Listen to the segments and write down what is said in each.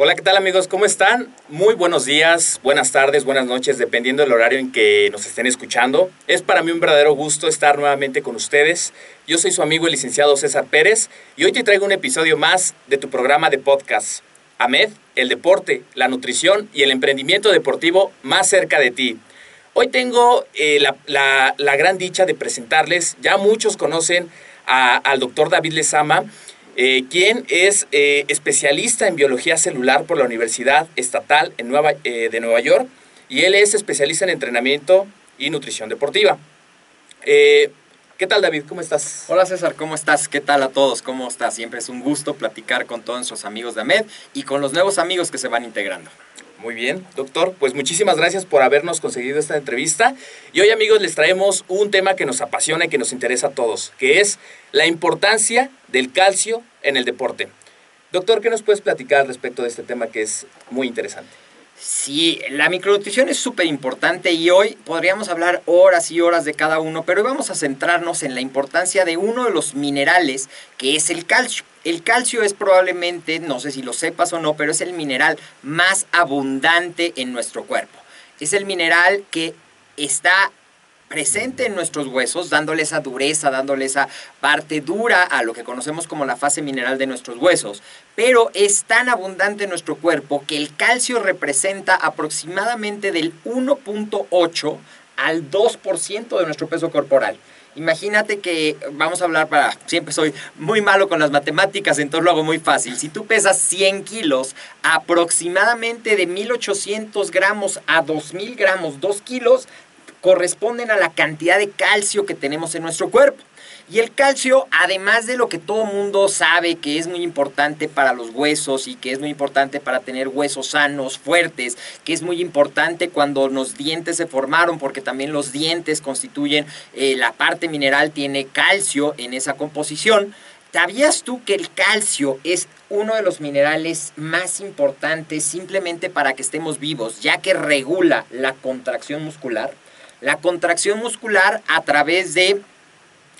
Hola, ¿qué tal amigos? ¿Cómo están? Muy buenos días, buenas tardes, buenas noches, dependiendo del horario en que nos estén escuchando. Es para mí un verdadero gusto estar nuevamente con ustedes. Yo soy su amigo el licenciado César Pérez y hoy te traigo un episodio más de tu programa de podcast. AMED, el deporte, la nutrición y el emprendimiento deportivo más cerca de ti. Hoy tengo eh, la, gran dicha de presentarles, ya muchos conocen al doctor David Lezama, eh, es eh, especialista en biología celular por la Universidad Estatal eh, de Nueva York y él es especialista en entrenamiento y nutrición deportiva. ¿Qué tal David? ¿Cómo estás? Hola César, ¿cómo estás? ¿Qué tal a todos? ¿Cómo estás? Siempre es un gusto platicar con todos nuestros amigos de AMED y con los nuevos amigos que se van integrando. Muy bien, doctor. Pues muchísimas gracias por habernos conseguido esta entrevista. Y hoy, amigos, les traemos un tema que nos apasiona y que nos interesa a todos, que es la importancia del calcio en el deporte. Doctor, ¿qué nos puedes platicar respecto de este tema que es muy interesante? Sí, la micronutrición es súper importante y hoy podríamos hablar horas y horas de cada uno, pero hoy vamos a centrarnos en la importancia de uno de los minerales que es el calcio. El calcio es probablemente, no sé si lo sepas o no, pero es el mineral más abundante en nuestro cuerpo. Es el mineral que está presente en nuestros huesos, dándole esa dureza, dándole esa parte dura a lo que conocemos como la fase mineral de nuestros huesos. Pero es tan abundante en nuestro cuerpo que el calcio representa aproximadamente del 1.8 al 2% de nuestro peso corporal. Imagínate que vamos a hablar para, siempre soy muy malo con las matemáticas, entonces lo hago muy fácil. Si tú pesas 100 kilos, aproximadamente de 1800 gramos a 2000 gramos, 2 kilos, corresponden a la cantidad de calcio que tenemos en nuestro cuerpo. Y el calcio, además de lo que todo mundo sabe que es muy importante para los huesos y que es muy importante para tener huesos sanos, fuertes, que es muy importante cuando los dientes se formaron, porque también los dientes constituyen eh, la parte mineral, tiene calcio en esa composición. ¿Sabías tú que el calcio es uno de los minerales más importantes simplemente para que estemos vivos, ya que regula la contracción muscular? La contracción muscular a través de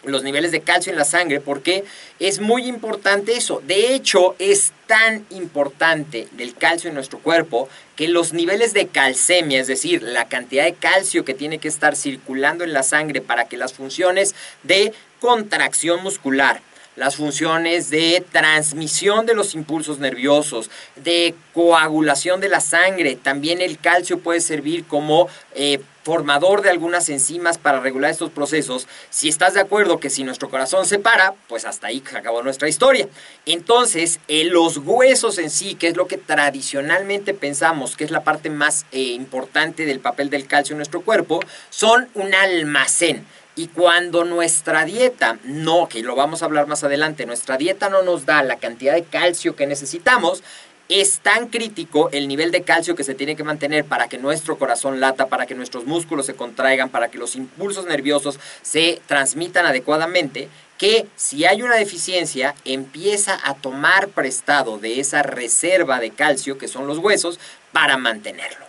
los niveles de calcio en la sangre porque es muy importante eso. De hecho, es tan importante el calcio en nuestro cuerpo que los niveles de calcemia, es decir, la cantidad de calcio que tiene que estar circulando en la sangre para que las funciones de contracción muscular, las funciones de transmisión de los impulsos nerviosos, de coagulación de la sangre. También el calcio puede servir como eh, formador de algunas enzimas para regular estos procesos. Si estás de acuerdo que si nuestro corazón se para, pues hasta ahí acabó nuestra historia. Entonces, eh, los huesos en sí, que es lo que tradicionalmente pensamos que es la parte más eh, importante del papel del calcio en nuestro cuerpo, son un almacén y cuando nuestra dieta, no, que lo vamos a hablar más adelante, nuestra dieta no nos da la cantidad de calcio que necesitamos, es tan crítico el nivel de calcio que se tiene que mantener para que nuestro corazón lata, para que nuestros músculos se contraigan, para que los impulsos nerviosos se transmitan adecuadamente, que si hay una deficiencia empieza a tomar prestado de esa reserva de calcio que son los huesos para mantenerlo.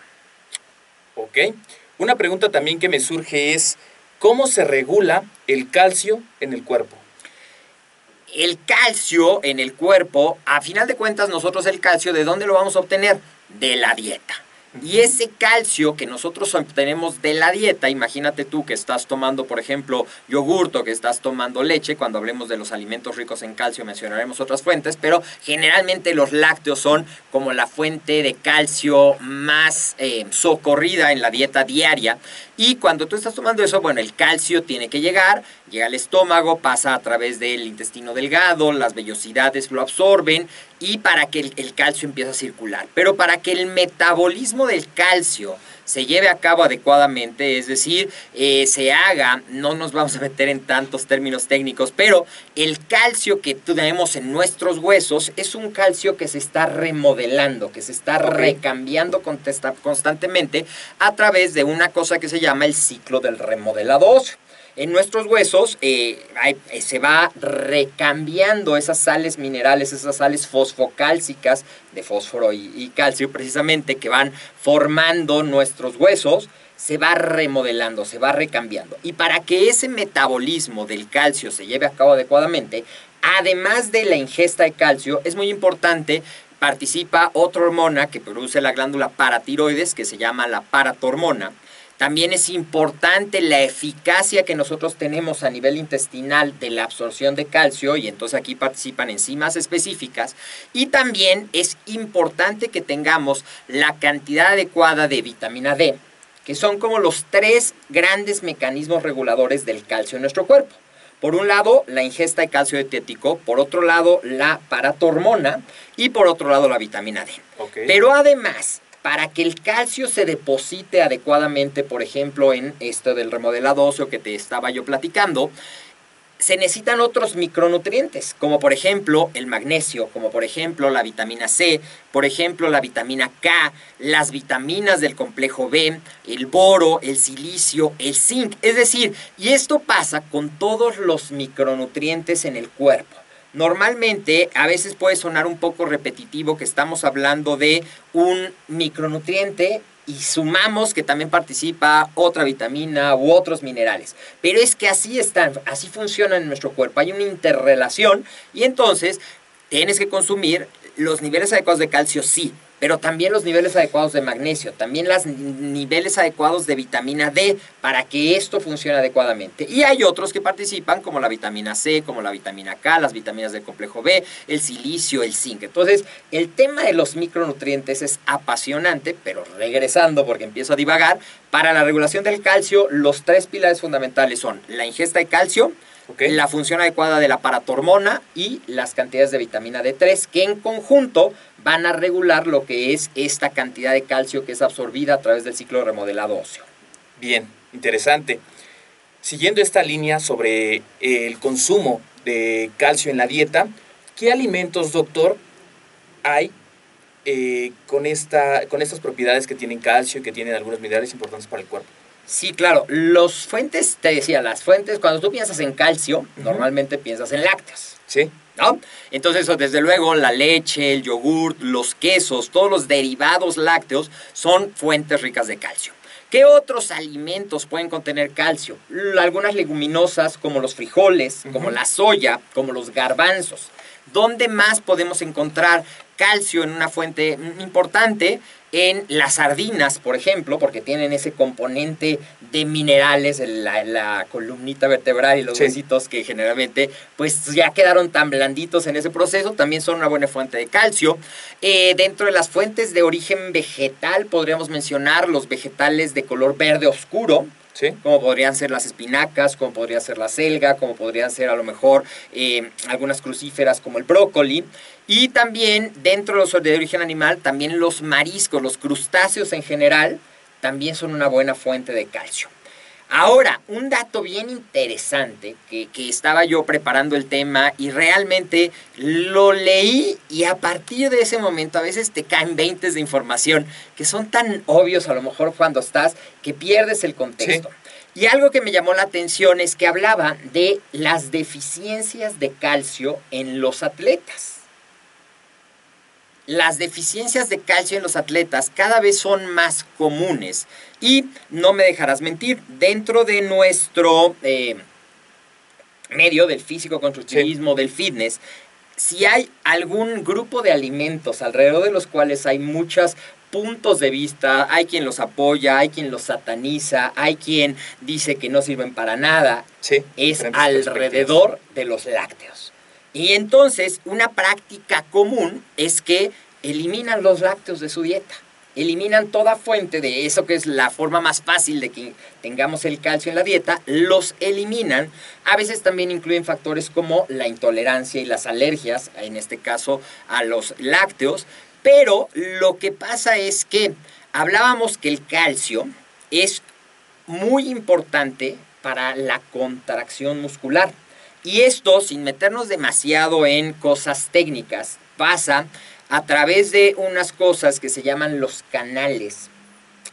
Ok. Una pregunta también que me surge es, ¿cómo se regula el calcio en el cuerpo? El calcio en el cuerpo, a final de cuentas nosotros el calcio, ¿de dónde lo vamos a obtener? De la dieta. Y ese calcio que nosotros obtenemos de la dieta, imagínate tú que estás tomando, por ejemplo, yogurto, que estás tomando leche, cuando hablemos de los alimentos ricos en calcio mencionaremos otras fuentes, pero generalmente los lácteos son como la fuente de calcio más eh, socorrida en la dieta diaria. Y cuando tú estás tomando eso, bueno, el calcio tiene que llegar, llega al estómago, pasa a través del intestino delgado, las vellosidades lo absorben y para que el, calcio empiece a circular. Pero para que el metabolismo del calcio se lleve a cabo adecuadamente, es decir, eh, se haga, no nos vamos a meter en tantos términos técnicos, pero el calcio que tenemos en nuestros huesos es un calcio que se está remodelando, que se está recambiando constantemente a través de una cosa que se llama el ciclo del remodelado óseo en nuestros huesos eh, eh, se va recambiando esas sales minerales, esas sales fosfocálcicas de fósforo y, calcio precisamente que van formando nuestros huesos se va remodelando, se va recambiando. Y para que ese metabolismo del calcio se lleve a cabo adecuadamente, además de la ingesta de calcio, es muy importante participa otra hormona que produce la glándula paratiroides, que se llama la paratormona, también es importante la eficacia que nosotros tenemos a nivel intestinal de la absorción de calcio y entonces aquí participan enzimas específicas. Y también es importante que tengamos la cantidad adecuada de vitamina D, que son como los tres grandes mecanismos reguladores del calcio en nuestro cuerpo. Por un lado, la ingesta de calcio dietético, por otro lado, la paratormona y por otro lado, la vitamina D. Pero además, para que el calcio se deposite adecuadamente, por ejemplo, en esto del remodelado óseo que te estaba yo platicando, se necesitan otros micronutrientes, como por ejemplo el magnesio, como por ejemplo la vitamina C, por ejemplo la vitamina K, las vitaminas del complejo B, el boro, el silicio, el zinc. Es decir, y esto pasa con todos los micronutrientes en el cuerpo. Normalmente, a veces puede sonar un poco repetitivo que estamos hablando de un micronutriente y sumamos que también participa otra vitamina u otros minerales. Pero es que así están, así funcionan en nuestro cuerpo. Hay una interrelación y entonces tienes que consumir los niveles adecuados de calcio, sí, pero también los niveles adecuados de magnesio, también los niveles adecuados de vitamina D para que esto funcione adecuadamente. Y hay otros que participan como la vitamina C, como la vitamina K, las vitaminas del complejo B, el silicio, el zinc. Entonces, el tema de los micronutrientes es apasionante, pero regresando porque empiezo a divagar, para la regulación del calcio, los tres pilares fundamentales son la ingesta de calcio, la función adecuada de la paratormona y las cantidades de vitamina D3 que en conjunto van a regular lo que es esta cantidad de calcio que es absorbida a través del ciclo remodelado óseo. Bien, interesante. Siguiendo esta línea sobre el consumo de calcio en la dieta, ¿qué alimentos, doctor, hay eh, con, esta, con estas propiedades que tienen calcio y que tienen algunos minerales importantes para el cuerpo? Sí, claro. Los fuentes, te decía, las fuentes, cuando tú piensas en calcio, normalmente piensas en lácteos. Sí. ¿No? Entonces, desde luego, la leche, el yogurt, los quesos, todos los derivados lácteos son fuentes ricas de calcio. ¿Qué otros alimentos pueden contener calcio? Algunas leguminosas como los frijoles, como la soya, como los garbanzos. ¿Dónde más podemos encontrar calcio en una fuente importante? En las sardinas, por ejemplo, porque tienen ese componente de minerales en la, columnita vertebral y los huesitos que generalmente pues ya quedaron tan blanditos en ese proceso, también son una buena fuente de calcio. Eh, dentro de las fuentes de origen vegetal podríamos mencionar los vegetales de color verde oscuro, como podrían ser las espinacas, como podría ser la selga, como podrían ser a lo mejor eh, algunas crucíferas como el brócoli. Y también dentro de los de origen animal, también los mariscos, los crustáceos en general, también son una buena fuente de calcio. Ahora, un dato bien interesante que, que, estaba yo preparando el tema y realmente lo leí y a partir de ese momento a veces te caen veintes de información que son tan obvios a lo mejor cuando estás que pierdes el contexto. Y algo que me llamó la atención es que hablaba de las deficiencias de calcio en los atletas. Las deficiencias de calcio en los atletas cada vez son más comunes. Y no me dejarás mentir, dentro de nuestro eh, medio del físico constructivismo, del fitness, si hay algún grupo de alimentos alrededor de los cuales hay muchos puntos de vista, hay quien los apoya, hay quien los sataniza, hay quien dice que no sirven para nada, es alrededor de los lácteos. Y entonces una práctica común es que eliminan los lácteos de su dieta eliminan toda fuente de eso que es la forma más fácil de que tengamos el calcio en la dieta, los eliminan. A veces también incluyen factores como la intolerancia y las alergias, en este caso a los lácteos, pero lo que pasa es que hablábamos que el calcio es muy importante para la contracción muscular. Y esto, sin meternos demasiado en cosas técnicas, pasa a través de unas cosas que se llaman los canales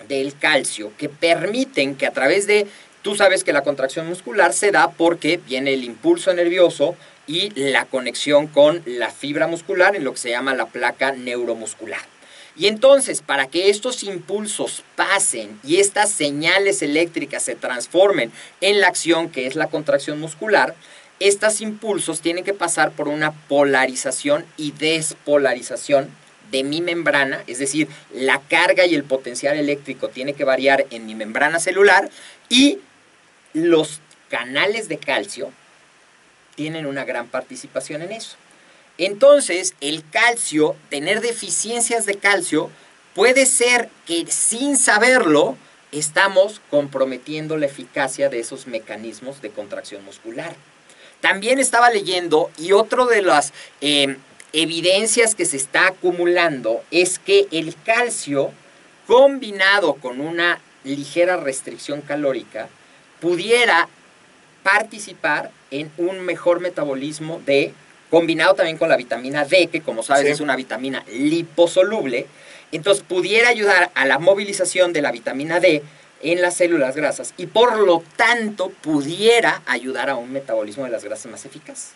del calcio, que permiten que a través de, tú sabes que la contracción muscular se da porque viene el impulso nervioso y la conexión con la fibra muscular en lo que se llama la placa neuromuscular. Y entonces, para que estos impulsos pasen y estas señales eléctricas se transformen en la acción que es la contracción muscular, estos impulsos tienen que pasar por una polarización y despolarización de mi membrana, es decir, la carga y el potencial eléctrico tiene que variar en mi membrana celular y los canales de calcio tienen una gran participación en eso. Entonces, el calcio, tener deficiencias de calcio, puede ser que sin saberlo estamos comprometiendo la eficacia de esos mecanismos de contracción muscular. También estaba leyendo y otro de las em, evidencias que se está acumulando es que el calcio combinado con una ligera restricción calórica pudiera participar en un mejor metabolismo de, combinado también con la vitamina D, que como sabes es una vitamina liposoluble, entonces pudiera ayudar a la movilización de la vitamina D en las células grasas y por lo tanto pudiera ayudar a un metabolismo de las grasas más eficaz.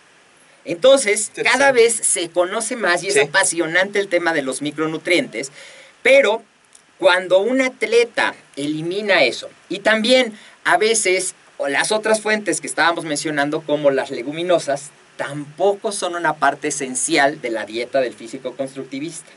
Entonces, cada vez se conoce más y es apasionante el tema de los micronutrientes, pero cuando un atleta elimina eso y también a veces las otras fuentes que estábamos mencionando como las leguminosas tampoco son una parte esencial de la dieta del físico constructivista.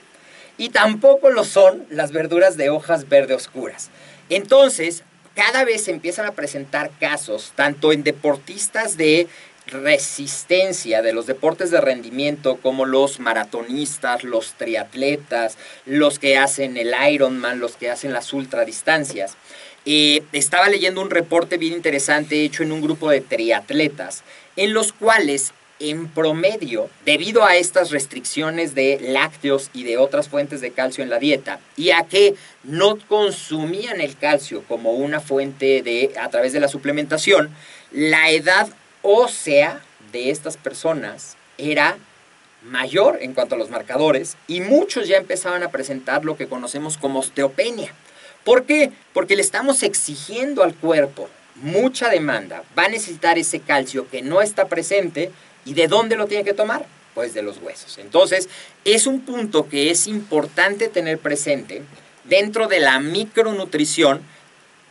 Y tampoco lo son las verduras de hojas verde oscuras. Entonces, cada vez se empiezan a presentar casos, tanto en deportistas de resistencia de los deportes de rendimiento como los maratonistas, los triatletas, los que hacen el Ironman, los que hacen las ultradistancias. Eh, estaba leyendo un reporte bien interesante hecho en un grupo de triatletas, en los cuales en promedio, debido a estas restricciones de lácteos y de otras fuentes de calcio en la dieta, y a que no consumían el calcio como una fuente de a través de la suplementación, la edad ósea de estas personas era mayor en cuanto a los marcadores y muchos ya empezaban a presentar lo que conocemos como osteopenia. ¿Por qué? Porque le estamos exigiendo al cuerpo mucha demanda, va a necesitar ese calcio que no está presente ¿Y de dónde lo tiene que tomar? Pues de los huesos. Entonces, es un punto que es importante tener presente dentro de la micronutrición.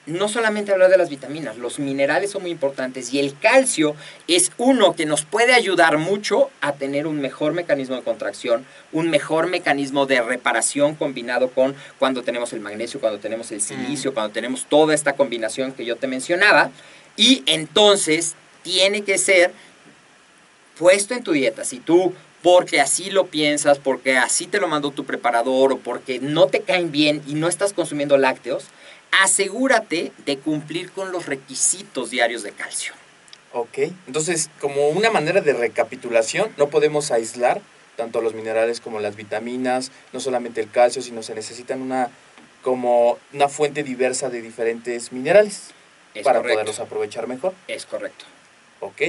No solamente hablar de las vitaminas, los minerales son muy importantes y el calcio es uno que nos puede ayudar mucho a tener un mejor mecanismo de contracción, un mejor mecanismo de reparación combinado con cuando tenemos el magnesio, cuando tenemos el silicio, mm. cuando tenemos toda esta combinación que yo te mencionaba. Y entonces tiene que ser puesto en tu dieta, si tú porque así lo piensas, porque así te lo mandó tu preparador o porque no te caen bien y no estás consumiendo lácteos, asegúrate de cumplir con los requisitos diarios de calcio. Ok, entonces como una manera de recapitulación, no podemos aislar tanto los minerales como las vitaminas, no solamente el calcio, sino se necesitan una como una fuente diversa de diferentes minerales para poderlos aprovechar mejor. Es correcto. Ok.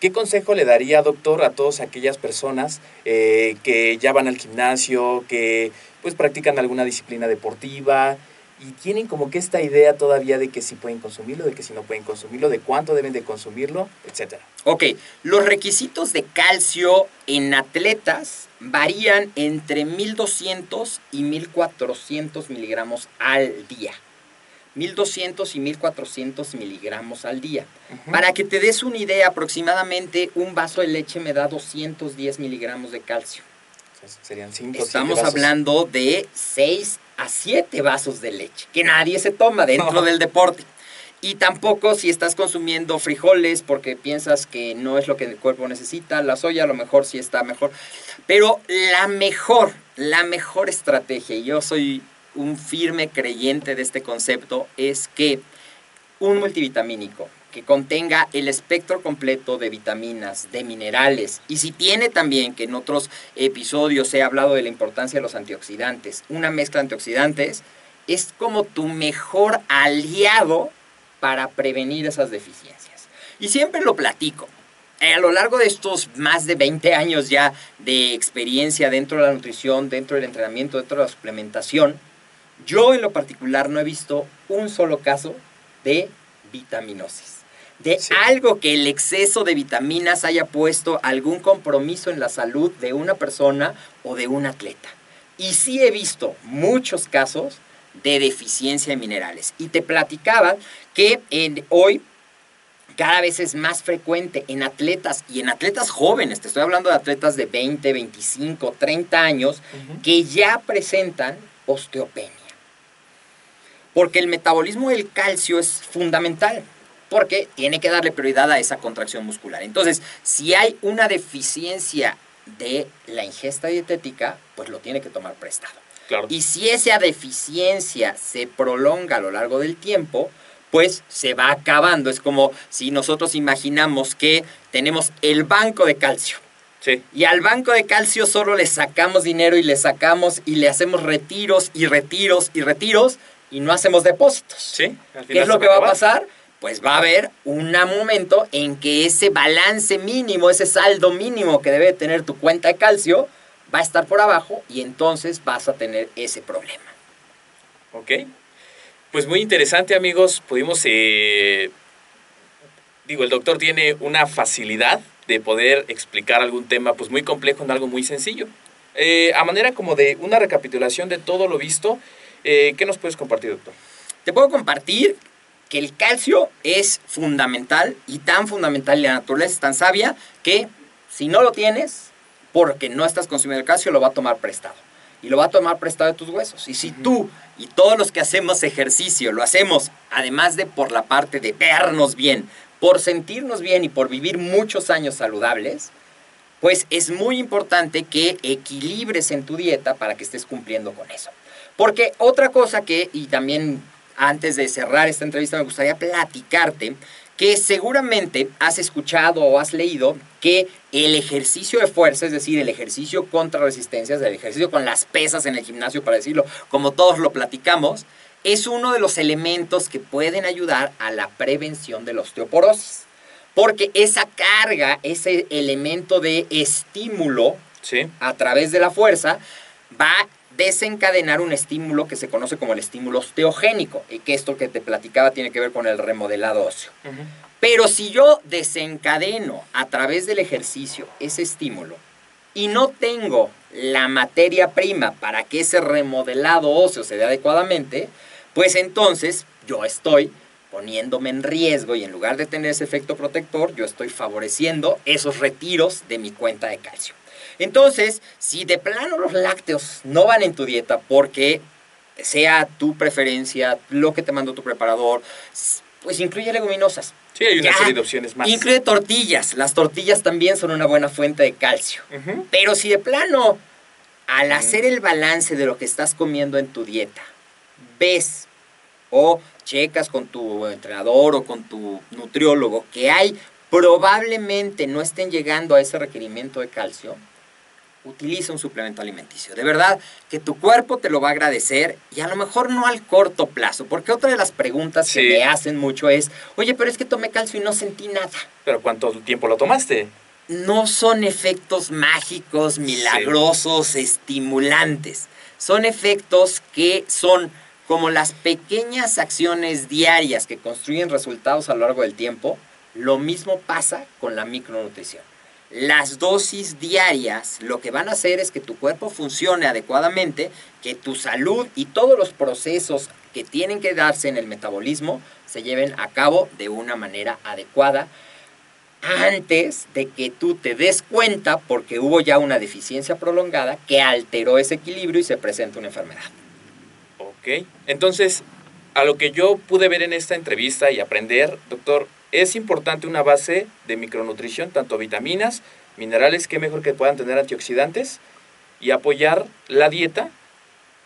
¿Qué consejo le daría, doctor, a todas aquellas personas eh, que ya van al gimnasio, que pues practican alguna disciplina deportiva, y tienen como que esta idea todavía de que si pueden consumirlo, de que si no pueden consumirlo, de cuánto deben de consumirlo, etcétera. Ok, los requisitos de calcio en atletas varían entre 1200 y 1400 miligramos al día. 1200 y 1400 miligramos al día. Para que te des una idea, aproximadamente un vaso de leche me da 210 miligramos de calcio. Serían 5 Estamos hablando de 6 a 7 vasos de leche, que nadie se toma dentro del deporte. Y tampoco si estás consumiendo frijoles porque piensas que no es lo que el cuerpo necesita, la soya a lo mejor sí está mejor. Pero la mejor, la mejor estrategia, y yo soy un firme creyente de este concepto, es que un multivitamínico que contenga el espectro completo de vitaminas, de minerales, y si tiene también, que en otros episodios he hablado de la importancia de los antioxidantes, una mezcla de antioxidantes, es como tu mejor aliado para prevenir esas deficiencias. Y siempre lo platico. A lo largo de estos más de 20 años ya de experiencia dentro de la nutrición, dentro del entrenamiento, dentro de la suplementación, yo en lo particular no he visto un solo caso de vitaminosis. De algo que el exceso de vitaminas haya puesto algún compromiso en la salud de una persona o de un atleta. Y sí he visto muchos casos de deficiencia de minerales. Y te platicaba que hoy cada vez es más frecuente en atletas y en atletas jóvenes, te estoy hablando de atletas de 20, 25, 30 años, que ya presentan osteopenia. Porque el metabolismo del calcio es fundamental, porque tiene que darle prioridad a esa contracción muscular. Entonces, si hay una deficiencia de la ingesta dietética, pues lo tiene que tomar prestado. Y si esa deficiencia se prolonga a lo largo del tiempo, pues se va acabando. Es como si nosotros imaginamos que tenemos el banco de calcio. Sí. Y al banco de calcio solo le sacamos dinero y le sacamos y le hacemos retiros y retiros y retiros y no hacemos depósitos. Sí, ¿Qué es lo que va a pasar? Pues va a haber un momento en que ese balance mínimo, ese saldo mínimo que debe tener tu cuenta de calcio, va a estar por abajo y entonces vas a tener ese problema. Ok. Pues muy interesante amigos, pudimos, eh, digo, el doctor tiene una facilidad de poder explicar algún tema pues muy complejo en algo muy sencillo. Eh, a manera como de una recapitulación de todo lo visto, eh, ¿qué nos puedes compartir, doctor? Te puedo compartir que el calcio es fundamental y tan fundamental y la naturaleza es tan sabia que si no lo tienes, porque no estás consumiendo el calcio, lo va a tomar prestado. Y lo va a tomar prestado de tus huesos. Y si tú y todos los que hacemos ejercicio lo hacemos, además de por la parte de vernos bien, por sentirnos bien y por vivir muchos años saludables, pues es muy importante que equilibres en tu dieta para que estés cumpliendo con eso. Porque otra cosa que, y también antes de cerrar esta entrevista me gustaría platicarte, que seguramente has escuchado o has leído que el ejercicio de fuerza, es decir, el ejercicio contra resistencias, el ejercicio con las pesas en el gimnasio, para decirlo, como todos lo platicamos, es uno de los elementos que pueden ayudar a la prevención de la osteoporosis. Porque esa carga, ese elemento de estímulo a través de la fuerza, va a desencadenar un estímulo que se conoce como el estímulo osteogénico, y que esto que te platicaba tiene que ver con el remodelado óseo. Pero si yo desencadeno a través del ejercicio ese estímulo y no tengo la materia prima para que ese remodelado óseo se dé adecuadamente, pues entonces yo estoy poniéndome en riesgo y en lugar de tener ese efecto protector, yo estoy favoreciendo esos retiros de mi cuenta de calcio. Entonces, si de plano los lácteos no van en tu dieta porque sea tu preferencia, lo que te mandó tu preparador, pues incluye leguminosas. Sí, hay una serie de opciones más. Incluye tortillas. Las tortillas también son una buena fuente de calcio. Pero si de plano, al hacer el balance de lo que estás comiendo en tu dieta, ves o checas con tu entrenador o con tu nutriólogo que hay probablemente no estén llegando a ese requerimiento de calcio, utiliza un suplemento alimenticio. De verdad que tu cuerpo te lo va a agradecer y a lo mejor no al corto plazo, porque otra de las preguntas que me hacen mucho es, oye, pero es que tomé calcio y no sentí nada. ¿Pero cuánto tiempo lo tomaste? No son efectos mágicos, milagrosos, estimulantes. Son efectos que son como las pequeñas acciones diarias que construyen resultados a lo largo del tiempo, lo mismo pasa con la micronutrición. Las dosis diarias lo que van a hacer es que tu cuerpo funcione adecuadamente, que tu salud y todos los procesos que tienen que darse en el metabolismo se lleven a cabo de una manera adecuada antes de que tú te des cuenta porque hubo ya una deficiencia prolongada que alteró ese equilibrio y se presenta una enfermedad. Ok, entonces, a lo que yo pude ver en esta entrevista y aprender, doctor, es importante una base de micronutrición, tanto vitaminas, minerales, que mejor que puedan tener antioxidantes, y apoyar la dieta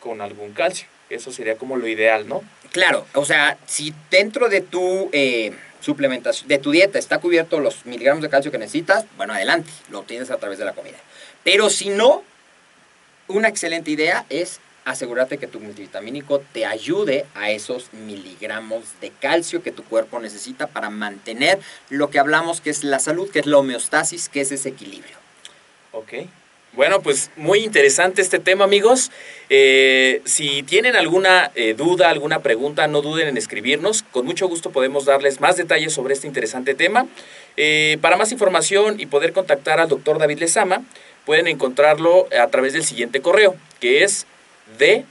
con algún calcio. Eso sería como lo ideal, ¿no? Claro, o sea, si dentro de tu eh, suplementación, de tu dieta está cubierto los miligramos de calcio que necesitas, bueno, adelante, lo obtienes a través de la comida. Pero si no, una excelente idea es asegúrate que tu multivitamínico te ayude a esos miligramos de calcio que tu cuerpo necesita para mantener lo que hablamos que es la salud, que es la homeostasis, que es ese equilibrio. Ok. Bueno, pues muy interesante este tema, amigos. Eh, si tienen alguna eh, duda, alguna pregunta, no duden en escribirnos. Con mucho gusto podemos darles más detalles sobre este interesante tema. Eh, para más información y poder contactar al doctor David Lezama, pueden encontrarlo a través del siguiente correo, que es de.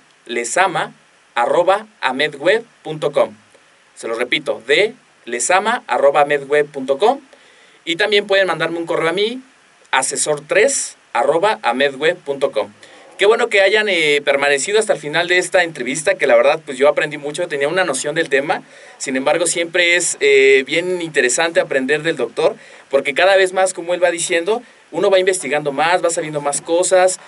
Se lo repito, de. Y también pueden mandarme un correo a mí, asesor3 amedweb.com. Qué bueno que hayan eh, permanecido hasta el final de esta entrevista, que la verdad pues yo aprendí mucho, tenía una noción del tema, sin embargo siempre es eh, bien interesante aprender del doctor, porque cada vez más, como él va diciendo, uno va investigando más, va sabiendo más cosas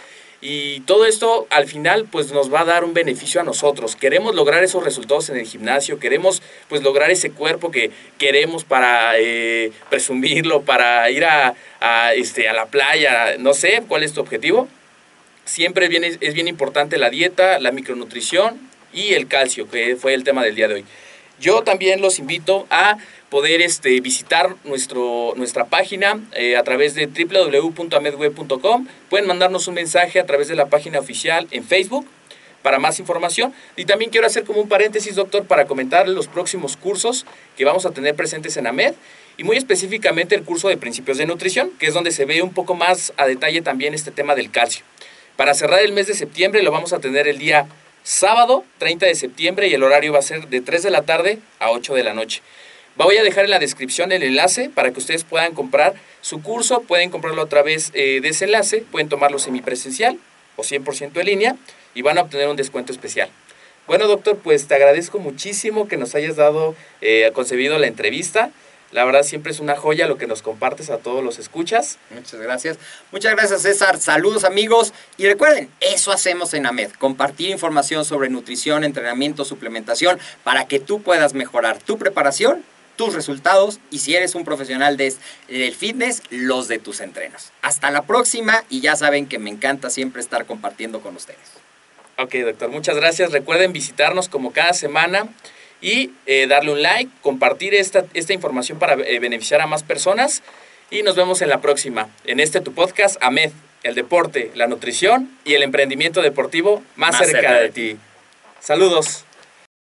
y todo esto al final pues nos va a dar un beneficio a nosotros. Queremos lograr esos resultados en el gimnasio, queremos pues lograr ese cuerpo que queremos para eh, presumirlo, para ir a, este, a la playa, no sé cuál es tu objetivo. Siempre es es bien importante la dieta, la micronutrición y el calcio, que fue el tema del día de hoy. Yo también los invito a poder este, visitar nuestro, nuestra página eh, a través de www.amedweb.com. Pueden mandarnos un mensaje a través de la página oficial en Facebook para más información. Y también quiero hacer como un paréntesis, doctor, para comentar los próximos cursos que vamos a tener presentes en AMED y muy específicamente el curso de principios de nutrición, que es donde se ve un poco más a detalle también este tema del calcio. Para cerrar el mes de septiembre lo vamos a tener el día sábado 30 de septiembre y el horario va a ser de 3 de la tarde a 8 de la noche. Voy a dejar en la descripción el enlace para que ustedes puedan comprar su curso, pueden comprarlo a través eh, de ese enlace, pueden tomarlo semipresencial o 100% en línea y van a obtener un descuento especial. Bueno, doctor, pues te agradezco muchísimo que nos hayas dado, eh, concebido la entrevista. La verdad siempre es una joya lo que nos compartes a todos los escuchas. Muchas gracias. Muchas gracias César. Saludos amigos. Y recuerden, eso hacemos en AMED. Compartir información sobre nutrición, entrenamiento, suplementación para que tú puedas mejorar tu preparación tus resultados y si eres un profesional de, del fitness, los de tus entrenos. Hasta la próxima y ya saben que me encanta siempre estar compartiendo con ustedes. Ok, doctor, muchas gracias. Recuerden visitarnos como cada semana y eh, darle un like, compartir esta, esta información para eh, beneficiar a más personas y nos vemos en la próxima, en este tu podcast, AMED, el deporte, la nutrición y el emprendimiento deportivo más, cerca, de ti. Saludos.